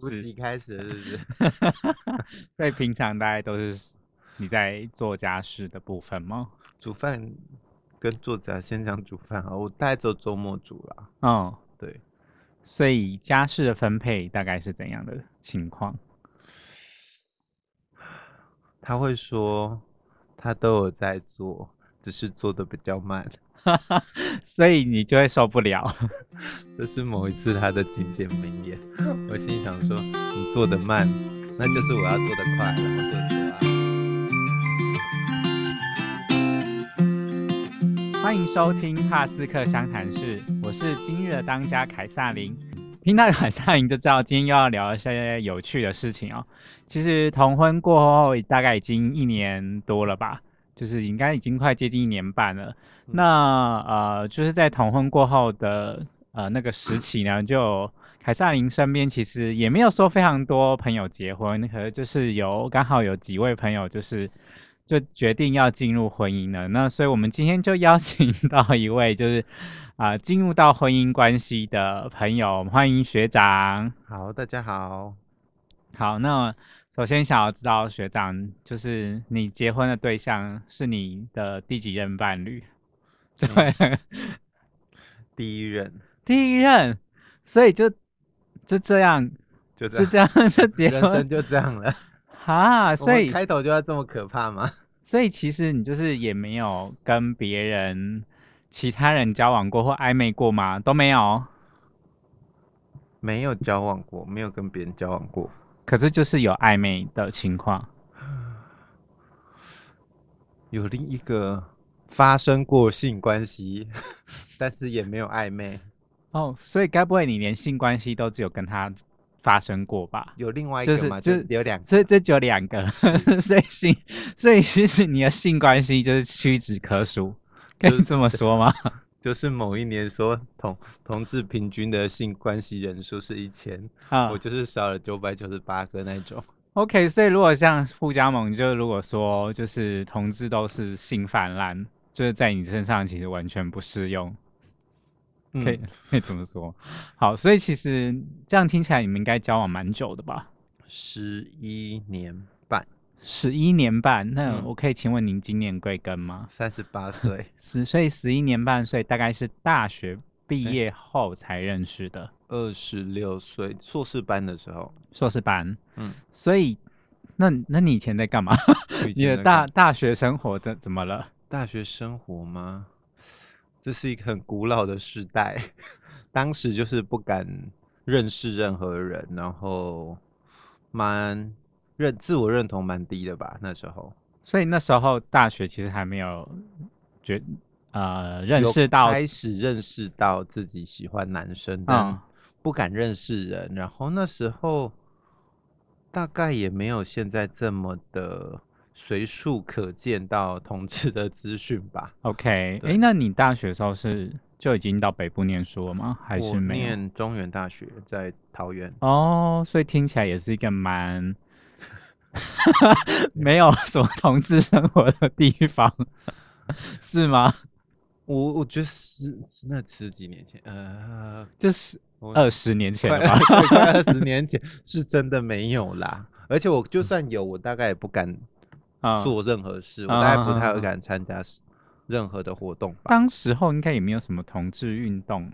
不及开始了，是不是？所以平常大概都是你在做家事的部分吗？煮饭跟做家，先讲煮饭啊，我大概只有周末煮啦。嗯，对，所以家事的分配大概是怎样的情况？他会说他都有在做，只是做的比较慢。所以你就会受不了。这是某一次他的经典名言，我心想说，你做的慢，那就是我要做的快，然后做错啊。欢迎收听帕斯克相谈室，我是今日的当家凯撒琳。听到凯撒琳就知道今天又要聊一些有趣的事情哦。其实同婚过后大概已经一年多了吧，就是应该已经快接近一年半了。那呃，就是在同婚过后的呃那个时期呢，就凯撒琳身边其实也没有说非常多朋友结婚，可能就是有刚好有几位朋友就是就决定要进入婚姻了。那所以我们今天就邀请到一位就是啊进入到婚姻关系的朋友，欢迎学长。好，大家好。好，那首先想要知道学长，就是你结婚的对象是你的第几任伴侣？对，第一任，第一任，所以就就这样，就就这样就结婚，人生就这样了。哈，所以开头就要这么可怕吗？所以其实你就是也没有跟别人、其他人交往过或暧昧过吗？都没有，没有交往过，没有跟别人交往过。可是就是有暧昧的情况，有另一个发生过性关系，但是也没有暧昧。哦，所以该不会你连性关系都只有跟他发生过吧？有另外一个吗？就有两，这这只有两个，所以性，所以其实你的性关系就是屈指可数，可以这么说吗？就是某一年说同同志平均的性关系人数是一千，啊，我就是少了九百九十八个那种。OK，所以如果像互加盟，就如果说就是同志都是性泛滥，就是在你身上其实完全不适用。可以 可以这么说。好，所以其实这样听起来你们应该交往蛮久的吧？十一年半。十一年半，那我可以请问您今年贵庚吗？三十八岁，十岁十一年半岁，大概是大学毕业后才认识的。二十六岁，硕士班的时候，硕士班，嗯，所以那那你以前在干嘛？你的大大学生活怎怎么了？大学生活吗？这是一个很古老的时代，当时就是不敢认识任何人，然后蛮。认自我认同蛮低的吧，那时候。所以那时候大学其实还没有觉呃认识到开始认识到自己喜欢男生，但不敢认识人。然后那时候大概也没有现在这么的随处可见到同志的资讯吧。OK，哎，那你大学时候是就已经到北部念书了吗？还是念中原大学在桃园？哦，所以听起来也是一个蛮。没有什么同志生活的地方，是吗？我我觉得十那十几年前，呃，就是二十年前吧？快二十 年前是真的没有啦。而且我就算有，我大概也不敢做任何事，我大概不太会敢参加任何的活动。当时候应该也没有什么同志运动，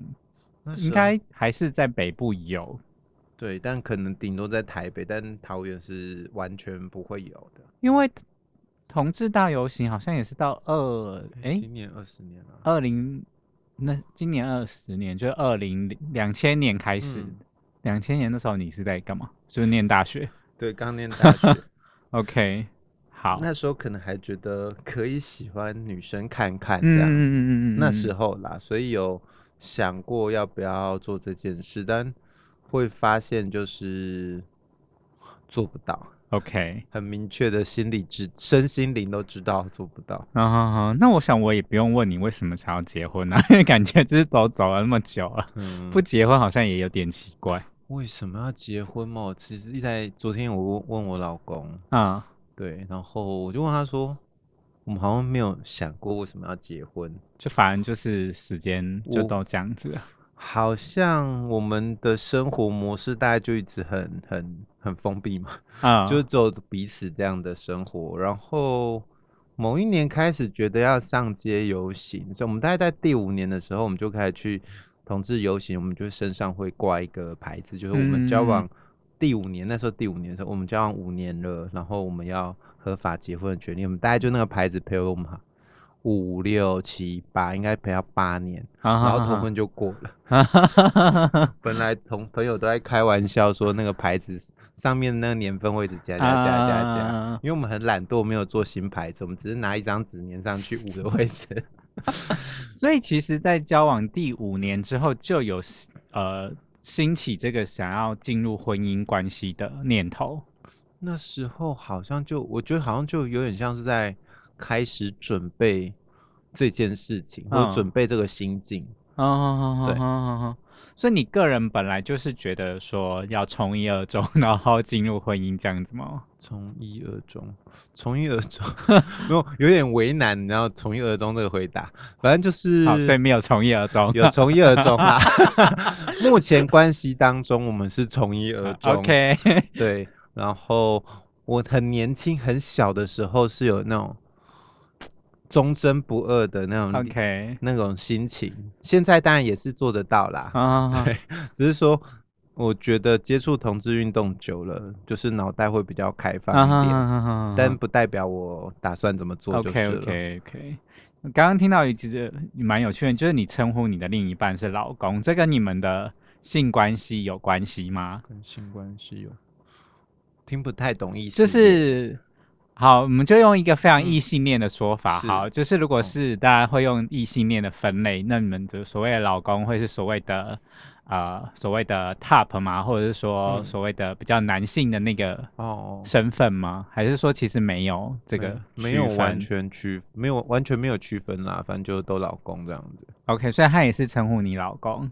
应该还是在北部有。对，但可能顶多在台北，但桃园是完全不会有的。因为同志大游行好像也是到二哎，今年二十年了。二零那今年二十年，就是二零两千年开始。两千年的时候你是在干嘛？就是念大学。对，刚念大学。OK，好。那时候可能还觉得可以喜欢女生看看这样。嗯嗯嗯嗯。那时候啦，所以有想过要不要做这件事，但。会发现就是做不到，OK，很明确的心理知身心灵都知道做不到。好好好，那我想我也不用问你为什么才要结婚啊，因为感觉就是走走了那么久了，不结婚好像也有点奇怪。为什么要结婚嘛？其实在昨天我问问我老公啊，对，然后我就问他说，我们好像没有想过为什么要结婚，就反正就是时间就都这样子。好像我们的生活模式大概就一直很很很封闭嘛，啊，就走彼此这样的生活。然后某一年开始觉得要上街游行，所以我们大概在第五年的时候，我们就开始去同志游行，我们就身上会挂一个牌子，就是我们交往第五年，那时候第五年的时候，我们交往五年了，然后我们要合法结婚的权利，我们大概就那个牌子陪我们。五六七八，应该陪到八年，然后同婚就过了。本来同朋友都在开玩笑说，那个牌子上面那个年份会一直加加加加加，因为我们很懒惰，没有做新牌子，我们只是拿一张纸粘上去五个位置。所以其实，在交往第五年之后，就有呃兴起这个想要进入婚姻关系的念头。那时候好像就，我觉得好像就有点像是在。开始准备这件事情，或准备这个心境。哦，对，所以你个人本来就是觉得说要从一而终，然后进入婚姻这样子吗？从一而终，从一而终，没有有点为难，然后从一而终这个回答，反正就是，所以没有从一而终，有从一而终啊。目前关系当中，我们是从一而终。OK，对。然后我很年轻、很小的时候是有那种。忠贞不二的那种，OK，那种心情，现在当然也是做得到啦。啊，对，只是说，我觉得接触同志运动久了，就是脑袋会比较开放一点，但不代表我打算怎么做就是了。OK，OK，OK。刚刚听到一句蛮有趣的，就是你称呼你的另一半是老公，这跟你们的性关系有关系吗？跟性关系有，听不太懂意思，就是。好，我们就用一个非常异性恋的说法，好，就是如果是大家会用异性恋的分类，那你们的所谓的老公会是所谓的呃所谓的 top 吗？或者是说所谓的比较男性的那个哦身份吗？还是说其实没有这个没有完全区没有完全没有区分啦，反正就都老公这样子。OK，所以他也是称呼你老公。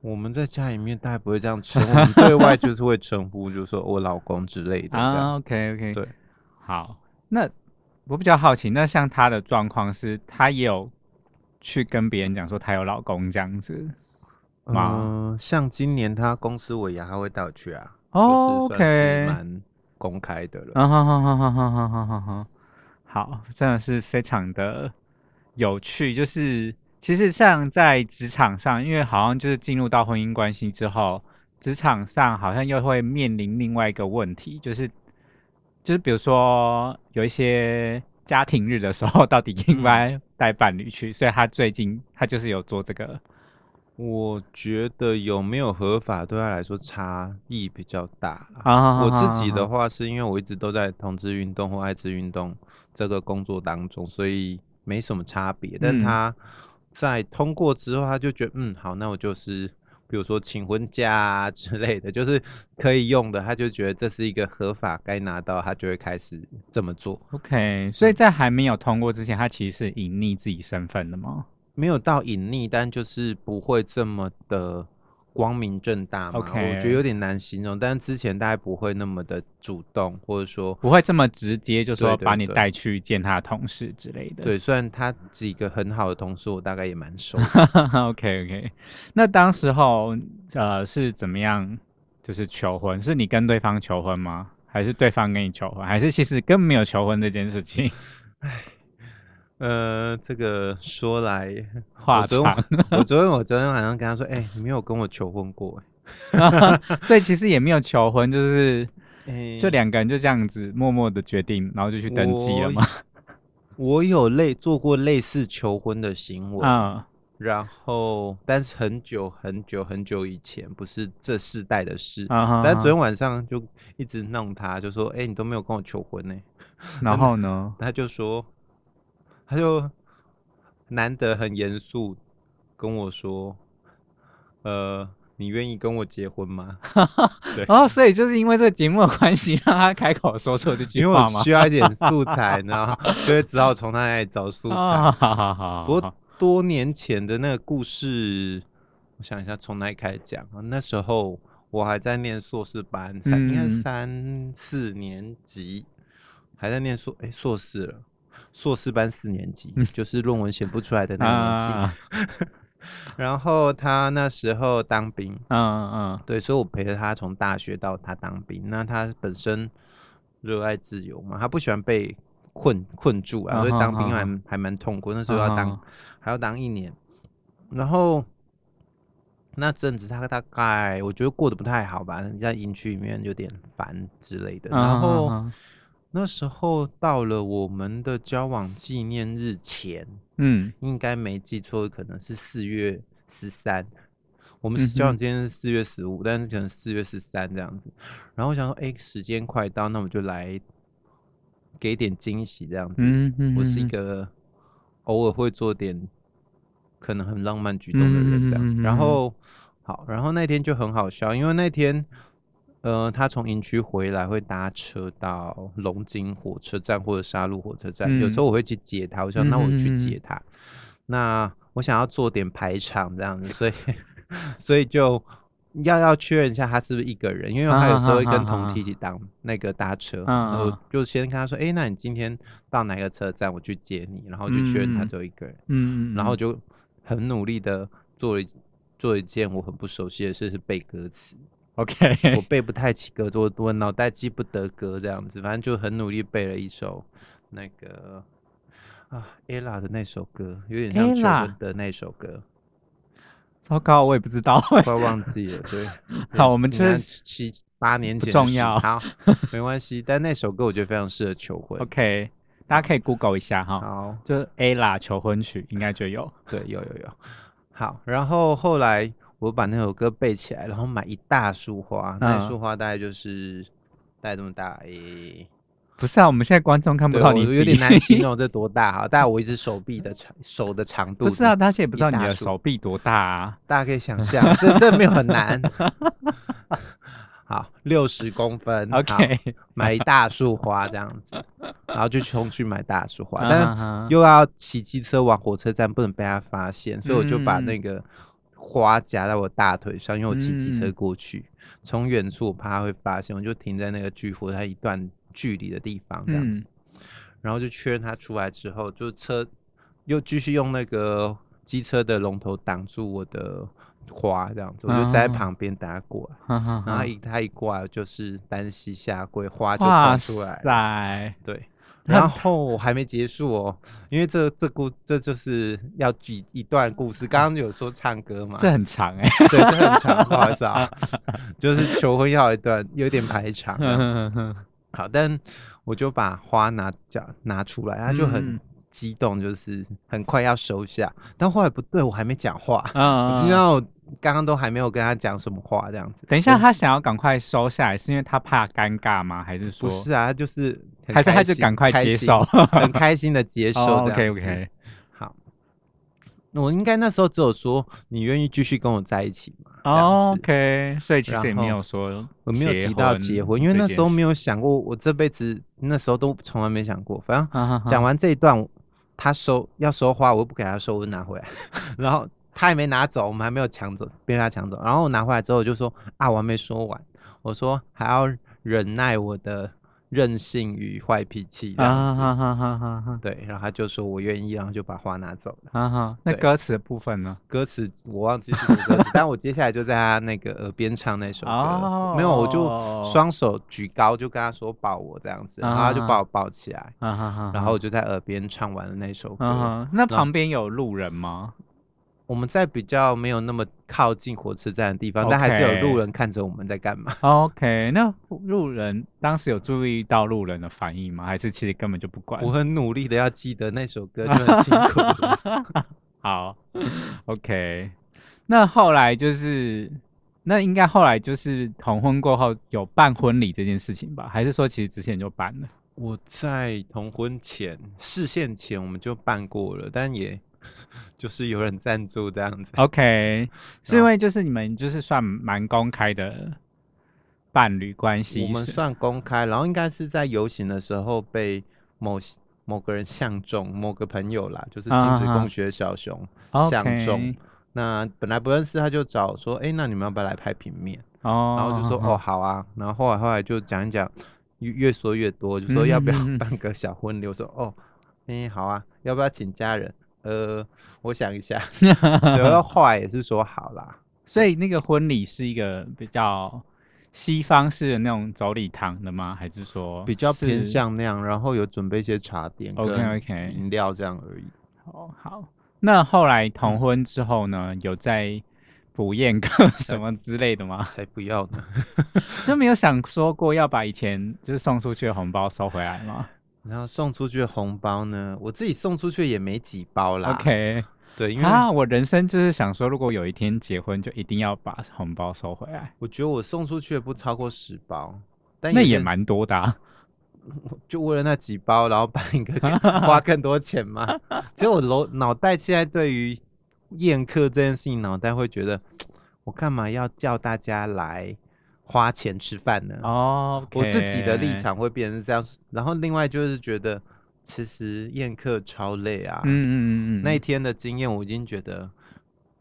我们在家里面大概不会这样称呼，对外就是会称呼，就是说我老公之类的。啊，OK OK，对。好，那我比较好奇，那像她的状况是，她也有去跟别人讲说她有老公这样子吗？像今年她公司尾牙，她会带我去啊。OK，蛮公开的了。好好好好好好好好，好，真的是非常的有趣。就是其实像在职场上，因为好像就是进入到婚姻关系之后，职场上好像又会面临另外一个问题，就是。就是比如说有一些家庭日的时候，到底应该带伴侣去？所以他最近他就是有做这个。我觉得有没有合法对他来说差异比较大啊。我自己的话是因为我一直都在同志运动或爱滋运动这个工作当中，所以没什么差别。但他在通过之后，他就觉得嗯好，那我就是。比如说请婚假啊之类的，就是可以用的，他就觉得这是一个合法该拿到，他就会开始这么做。OK，所以在还没有通过之前，他其实是隐匿自己身份的吗？没有到隐匿，但就是不会这么的。光明正大嘛，我觉得有点难形容。但是之前大概不会那么的主动，或者说不会这么直接，就说把你带去见他的同事之类的。对，虽然他几个很好的同事，我大概也蛮熟。OK OK，那当时候呃是怎么样？就是求婚，是你跟对方求婚吗？还是对方跟你求婚？还是其实根本没有求婚这件事情？唉。呃，这个说来话长。我 昨天我昨天晚上跟他说，哎，你没有跟我求婚过，所以其实也没有求婚，就是就两个人就这样子默默的决定，然后就去登记了嘛。我有类做过类似求婚的行为啊，然后但是很久很久很久以前，不是这世代的事。但昨天晚上就一直弄他，就说，哎，你都没有跟我求婚呢。然后呢，他就说。他就难得很严肃跟我说：“呃，你愿意跟我结婚吗？” 对，哦，所以就是因为这个节目的关系，让他开口说出这句话吗？需要一点素材，然后就会只好从他那里找素材。好好好。不过多年前的那个故事，我想一下，从哪里开始讲啊？那时候我还在念硕士班，才应该三四年级，还在念硕哎硕士了。硕士班四年级，就是论文写不出来的那个年纪。然后他那时候当兵，嗯嗯嗯，对，所以我陪着他从大学到他当兵。那他本身热爱自由嘛，他不喜欢被困困住啊，所以当兵还还蛮痛苦。那时候要当还要当一年，然后那阵子他大概我觉得过得不太好吧，在营区里面有点烦之类的。然后那时候到了我们的交往纪念日前。嗯，应该没记错，可能是四月十三。我们交往今天是四月十五，但是可能四月十三这样子。然后我想说，哎，时间快到，那我们就来给点惊喜这样子。我是一个偶尔会做点可能很浪漫举动的人这样。然后好，然后那天就很好笑，因为那天。呃，他从营区回来会搭车到龙津火车站或者沙鹿火车站，有时候我会去接他。我想，那我去接他。那我想要做点排场这样子，所以 所以就要要确认一下他是不是一个人，因为他有时候会跟同梯一起当那个搭车。我就先跟他说，哎，那你今天到哪个车站，我去接你，然后就确认他只有一个人。嗯嗯。然后就很努力的做了做一件我很不熟悉的事，是背歌词。OK，我背不太起歌，我我脑袋记不得歌这样子，反正就很努力背了一首那个啊，ella 的那首歌，有点像求婚的那首歌。糟糕，我也不知道，快忘记了。对，好，我们就是七八年前重要，好，没关系。但那首歌我觉得非常适合求婚。OK，大家可以 Google 一下哈，好，就是 ella 求婚曲，应该就有。对，有有有。好，然后后来。我把那首歌背起来，然后买一大束花，那束花大概就是大概这么大诶。不是啊，我们现在观众看不到你，有点难形容这多大哈。大概我一只手臂的长手的长度。不是啊，大家也不知道你的手臂多大啊。大家可以想象，这 这没有很难。好，六十公分。OK，买一大束花这样子，然后就冲去买大束花，但又要骑机车往火车站，不能被他发现，所以我就把那个。花夹在我大腿上，因为我骑机车过去，从远处我怕他会发现，我就停在那个巨佛它一段距离的地方这样子，然后就确认他出来之后，就车又继续用那个机车的龙头挡住我的花这样子，我就在旁边等他过来，然后一他一过来就是单膝下跪，花就放出来，对。然后我还没结束哦，因为这这故这就是要举一段故事。刚刚有说唱歌嘛，这很长哎，对，这很长，不好意思啊，就是求婚要一段，有点排场。好，但我就把花拿讲拿出来，他就很激动，就是很快要收下。但后来不对，我还没讲话，我听到刚刚都还没有跟他讲什么话，这样子。等一下，他想要赶快收下来，是因为他怕尴尬吗？还是说不是啊？就是。还是他就赶快 接受，很开心的接受。OK OK，好，我应该那时候只有说你愿意继续跟我在一起吗？OK，所以其实也没有说我没有提到结婚，因为那时候没有想过，我这辈子那时候都从来没想过。反正讲完这一段，他收要收花，我又不给他收，我就拿回来，然后他也没拿走，我们还没有抢走，被他抢走。然后我拿回来之后就说啊，我还没说完，我说还要忍耐我的。任性与坏脾气这样子，对，然后他就说我愿意，然后就把花拿走了。那歌词的部分呢？歌词我忘记是什么歌词，但我接下来就在他那个耳边唱那首歌。没有，我就双手举高，就跟他说抱我这样子，然后他就把我抱起来，然后我就在耳边唱完了那首歌。那旁边有路人吗？我们在比较没有那么靠近火车站的地方，但还是有路人看着我们在干嘛。OK，那路人当时有注意到路人的反应吗？还是其实根本就不管？我很努力的要记得那首歌，就很辛苦。好，OK，那后来就是，那应该后来就是同婚过后有办婚礼这件事情吧？还是说其实之前就办了？我在同婚前视线前我们就办过了，但也。就是有人赞助这样子，OK，是因为就是你们就是算蛮公开的伴侣关系，我们算公开，然后应该是在游行的时候被某某个人相中，某个朋友啦，就是亲子共学小熊相中，那本来不认识他就找说，哎，那你们要不要来拍平面？哦，然后就说哦好啊，然后后来后来就讲一讲，越越说越多，就说要不要办个小婚礼？我说哦，哎好啊，要不要请家人？呃，我想一下，有的话也是说好啦。所以那个婚礼是一个比较西方式的那种走礼堂的吗？还是说比较偏向那样？然后有准备一些茶点、OK OK 饮料这样而已。哦，好。那后来同婚之后呢？有在补宴客什么之类的吗？才不要呢！就没有想说过要把以前就是送出去的红包收回来吗？然后送出去的红包呢？我自己送出去也没几包啦。OK，对，因为啊，我人生就是想说，如果有一天结婚，就一定要把红包收回来。我觉得我送出去的不超过十包，但那也蛮多的。就为了那几包，然后办一个 花更多钱嘛？其实我脑脑袋现在对于宴客这件事情，脑袋会觉得，我干嘛要叫大家来花钱吃饭呢？哦，我自己的立场会变成这样。然后另外就是觉得，其实宴客超累啊。嗯嗯嗯嗯。那一天的经验，我已经觉得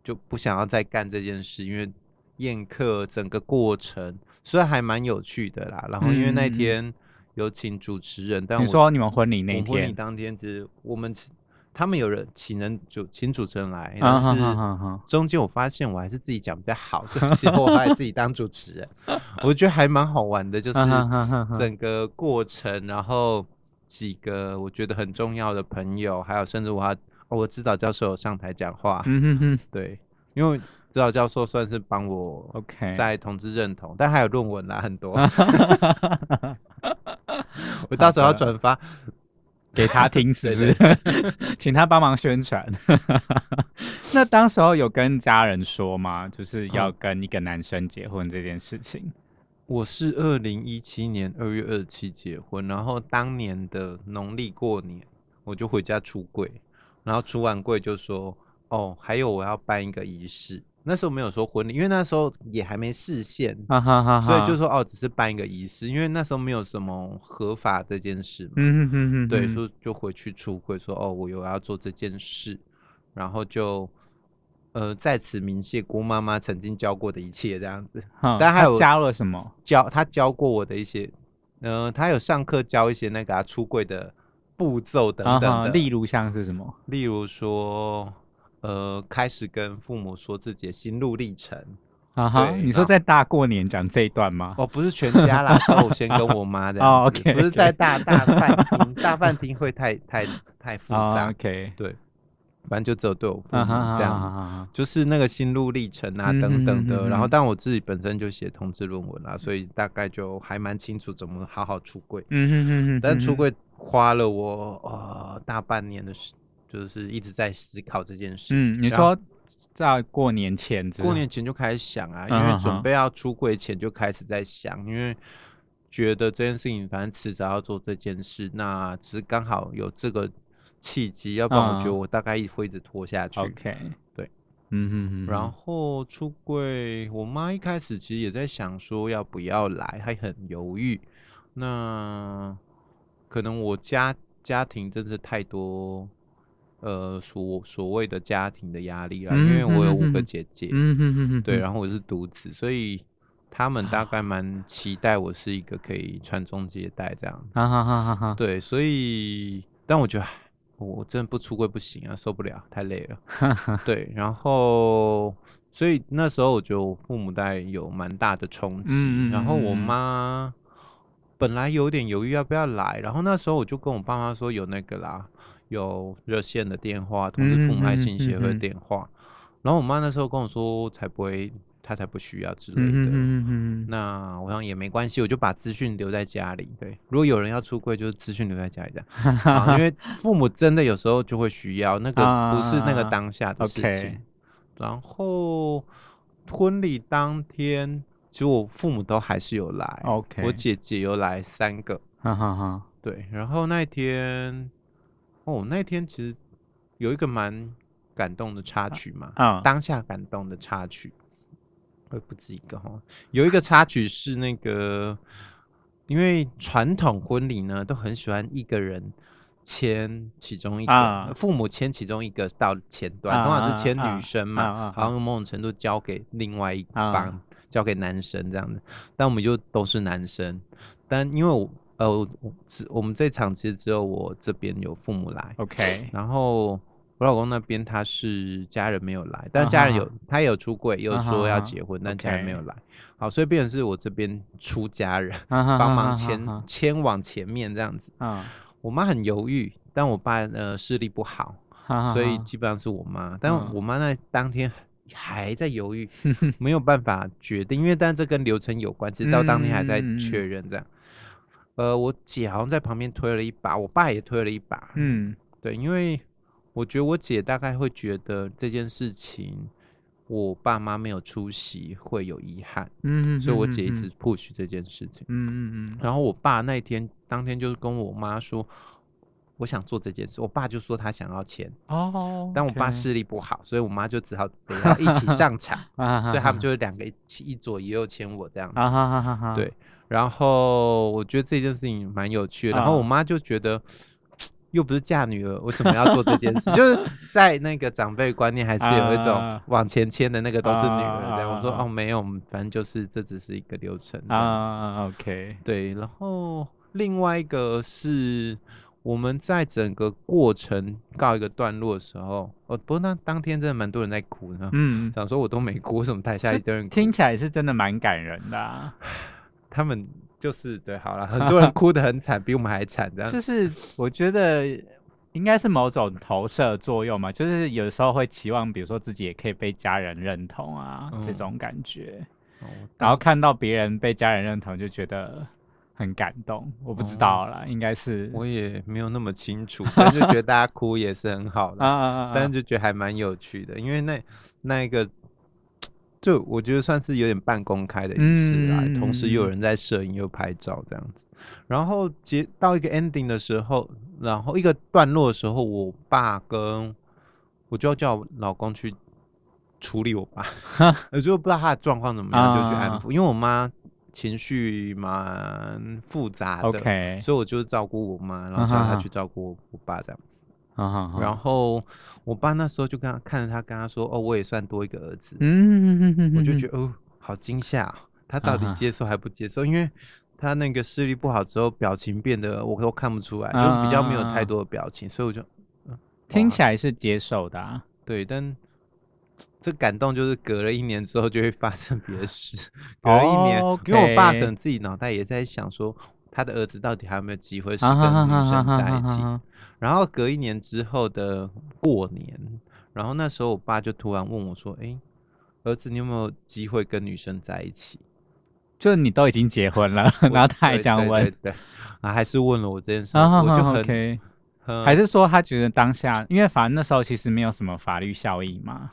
就不想要再干这件事，因为宴客整个过程虽然还蛮有趣的啦。然后因为那天。有请主持人，但你说你们婚礼那天，婚礼当天其实我们他们有人请人就请主持人来，但是中间我发现我还是自己讲比较好，所以我还自己当主持人，我觉得还蛮好玩的，就是整个过程，然后几个我觉得很重要的朋友，还有甚至我还我指导教授上台讲话，对，因为指导教授算是帮我 OK 在同志认同，但还有论文啦很多。我到时候要转发给他听，是不是？请他帮忙宣传。那当时候有跟家人说吗？就是要跟一个男生结婚这件事情。我是二零一七年二月二十七结婚，然后当年的农历过年，我就回家出柜，然后出完柜就说：“哦，还有我要办一个仪式。”那时候没有说婚礼，因为那时候也还没视线，所以就说哦，只是办一个仪式，因为那时候没有什么合法这件事嘛。嗯嗯嗯对，说就回去出柜，说哦，我有要做这件事，然后就呃在此明谢郭妈妈曾经教过的一切这样子。但还有教了什么？教他教过我的一些，嗯，他有上课教一些那个出柜的步骤等等的，例如像是什么？例如说。呃，开始跟父母说自己的心路历程啊哈，你说在大过年讲这一段吗？哦，不是全家啦，我先跟我妈的哦，OK，不是在大大饭厅，大 饭厅会太太太复杂，OK，对，反正就只有对我父母这样，就是那个心路历程啊等等的，然后但我自己本身就写同志论文啦，所以大概就还蛮清楚怎么好好出柜，嗯哼哼哼，但出柜花了我呃大半年的时。就是一直在思考这件事。嗯，你说在过年前，过年前就开始想啊，因为准备要出柜前就开始在想，因为觉得这件事情反正迟早要做这件事，那只是刚好有这个契机，要不然我觉得我大概会一直拖下去。OK，对，嗯嗯嗯。然后出柜，我妈一开始其实也在想说要不要来，还很犹豫。那可能我家家庭真的太多。呃，所所谓的家庭的压力啊，因为我有五个姐姐，嗯嗯嗯对，然后我是独子，所以他们大概蛮期待我是一个可以传宗接代这样子。对，所以，但我觉得我真的不出柜不行啊，受不了，太累了。对，然后，所以那时候我觉得我父母带有蛮大的冲击，然后我妈本来有点犹豫要不要来，然后那时候我就跟我爸妈说有那个啦。有热线的电话，同时父母爱心协会的电话，然后我妈那时候跟我说，才不会，她才不需要之类的。那我想也没关系，我就把资讯留在家里。对，如果有人要出柜，就是资讯留在家里的，因为 父母真的有时候就会需要，那个不是那个当下的事情。然后婚礼当天，其实我父母都还是有来。OK，我姐姐有来三个。哈哈哈。对，然后那天。哦，那天其实有一个蛮感动的插曲嘛，啊，当下感动的插曲，会不止一个哈。有一个插曲是那个，因为传统婚礼呢，都很喜欢一个人牵其中一个，父母牵其中一个到前端，通常是牵女生嘛，好像某种程度交给另外一方，交给男生这样的。但我们就都是男生，但因为我。呃，只我们这场其实只有我这边有父母来，OK。然后我老公那边他是家人没有来，但家人有他有出柜，又说要结婚，但家人没有来。好，所以变成是我这边出家人帮忙牵牵往前面这样子。我妈很犹豫，但我爸呃视力不好，所以基本上是我妈。但我妈那当天还在犹豫，没有办法决定，因为但这跟流程有关，直到当天还在确认这样。呃，我姐好像在旁边推了一把，我爸也推了一把。嗯，对，因为。我觉得我姐大概会觉得这件事情，我爸妈没有出席会有遗憾，嗯，所以我姐一直 push 这件事情，嗯嗯嗯。然后我爸那一天当天就是跟我妈说，我想做这件事，我爸就说他想要签哦，但我爸视力不好，所以我妈就只好得要一起上场，所以他们就是两个一起一左一右牵我这样子，对。然后我觉得这件事情蛮有趣的，然后我妈就觉得。又不是嫁女儿，为什么要做这件事？就是在那个长辈观念还是有一种往前牵的那个都是女儿。我说哦，没有，反正就是这只是一个流程啊。OK，对。然后另外一个是我们在整个过程告一个段落的时候，哦，不过那当天真的蛮多人在哭呢。嗯，想说我都没哭，为什么台下一堆人？听起来是真的蛮感人的。他们。就是对，好了，很多人 哭得很惨，比我们还惨，这样。就是我觉得应该是某种投射作用嘛，就是有时候会期望，比如说自己也可以被家人认同啊，这种感觉。然后看到别人被家人认同，就觉得很感动。我不知道了，应该是我也没有那么清楚，但是觉得 大家哭也是很好的，但是就觉得还蛮有趣的，因为那那一个。就我觉得算是有点半公开的仪式啦，同时又有人在摄影又拍照这样子，然后结到一个 ending 的时候，然后一个段落的时候，我爸跟我就要叫我老公去处理我爸，我就不知道他的状况怎么样，就去安抚，因为我妈情绪蛮复杂的，OK，，所以我就照顾我妈，然后叫她去照顾我爸这样。然后我爸那时候就跟他看着他跟他说：“哦，我也算多一个儿子。”嗯，我就觉得哦，好惊吓，他到底接受还不接受？因为他那个视力不好之后，表情变得我都看不出来，就比较没有太多的表情，所以我就听起来是接受的。啊对，但这感动就是隔了一年之后就会发生别的事。隔了一年，因为我爸可能自己脑袋也在想说，他的儿子到底还有没有机会是跟女生在一起？然后隔一年之后的过年，然后那时候我爸就突然问我说：“哎，儿子，你有没有机会跟女生在一起？”就你都已经结婚了，然后他还这样问，对，啊，还是问了我这件事，我就很，还是说他觉得当下，因为反正那时候其实没有什么法律效益嘛，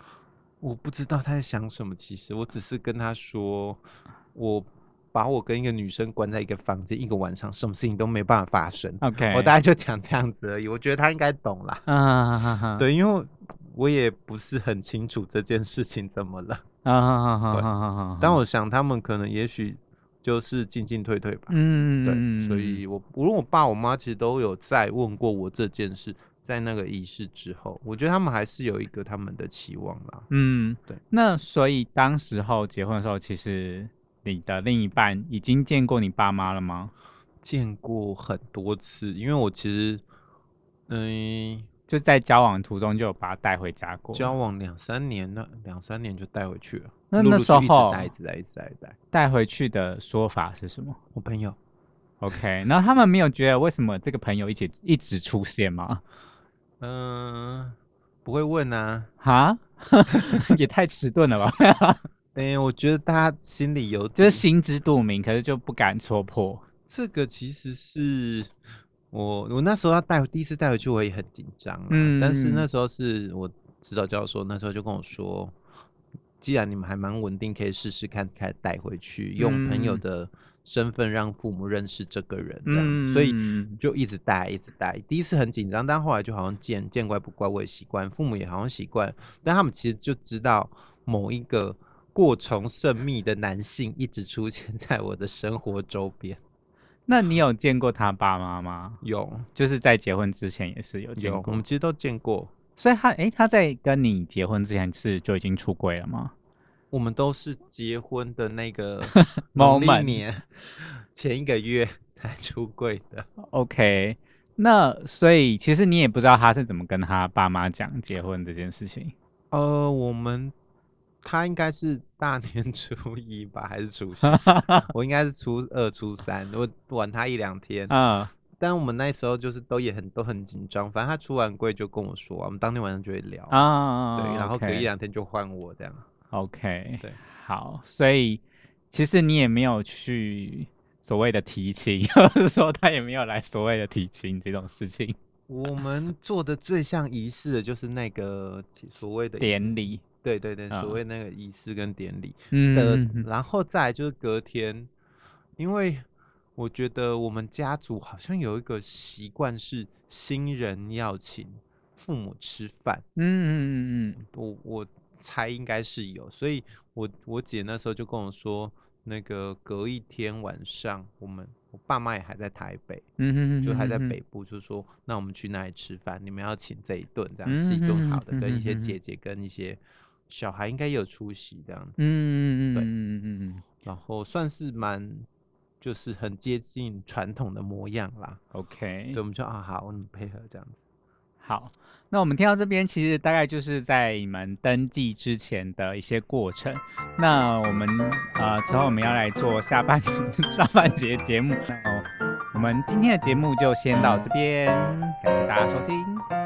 我不知道他在想什么。其实我只是跟他说，我。把我跟一个女生关在一个房间一个晚上，什么事情都没办法发生。OK，我大概就讲这样子而已。我觉得他应该懂啦。嗯，对，因为我也不是很清楚这件事情怎么了。啊，对。但我想他们可能也许就是进进退退吧。嗯，对。所以我无论我爸我妈其实都有在问过我这件事，在那个仪式之后，我觉得他们还是有一个他们的期望啦。嗯，对。那所以当时候结婚的时候，其实。你的另一半已经见过你爸妈了吗？见过很多次，因为我其实，嗯，就在交往途中就有把他带回家过。交往两三年了，两三年就带回去了。那那时候带一直带一直带带带回去的说法是什么？我朋友。OK，那他们没有觉得为什么这个朋友一起一直出现吗？嗯，不会问啊。哈，也太迟钝了吧。哎，我觉得他心里有，就是心知肚明，可是就不敢戳破。这个其实是我，我那时候要带第一次带回去，我也很紧张。嗯，但是那时候是我指导教授，那时候就跟我说，既然你们还蛮稳定，可以试试看，开始带回去，用朋友的身份让父母认识这个人，这样，所以就一直带，一直带。第一次很紧张，但后来就好像见见怪不怪，我也习惯，父母也好像习惯，但他们其实就知道某一个。过从甚密的男性一直出现 在我的生活周边。那你有见过他爸妈吗？有，就是在结婚之前也是有见过。我们其实都见过。所以他，哎，他在跟你结婚之前是就已经出轨了吗？我们都是结婚的那个 某一年 前一个月才出柜的。OK，那所以其实你也不知道他是怎么跟他爸妈讲结婚这件事情。呃，我们他应该是大年 初一吧，还是初夕？我应该是初二、初三，我晚他一两天。啊，但我们那时候就是都也很都很紧张，反正他出完柜就跟我说，我们当天晚上就会聊啊，对，然后隔一两天就换我这样。OK，对，好，所以其实你也没有去。所谓的提亲，或者说他也没有来所谓的提亲这种事情。我们做的最像仪式的就是那个所谓的典礼，对对对，所谓那个仪式跟典礼。的，然后再就是隔天，因为我觉得我们家族好像有一个习惯是新人要请父母吃饭，嗯嗯嗯嗯，我我猜应该是有，所以我我姐那时候就跟我说。那个隔一天晚上，我们我爸妈也还在台北，嗯哼，就还在北部，就说那我们去那里吃饭，你们要请这一顿，这样吃一顿好的，跟一些姐姐跟一些小孩应该有出席这样子，嗯嗯嗯，对，嗯嗯嗯，然后算是蛮就是很接近传统的模样啦，OK，对，我们就啊好，我们配合这样子，好。那我们听到这边，其实大概就是在你们登记之前的一些过程。那我们呃之后我们要来做下半 上半节节目。那，我们今天的节目就先到这边，感谢大家收听。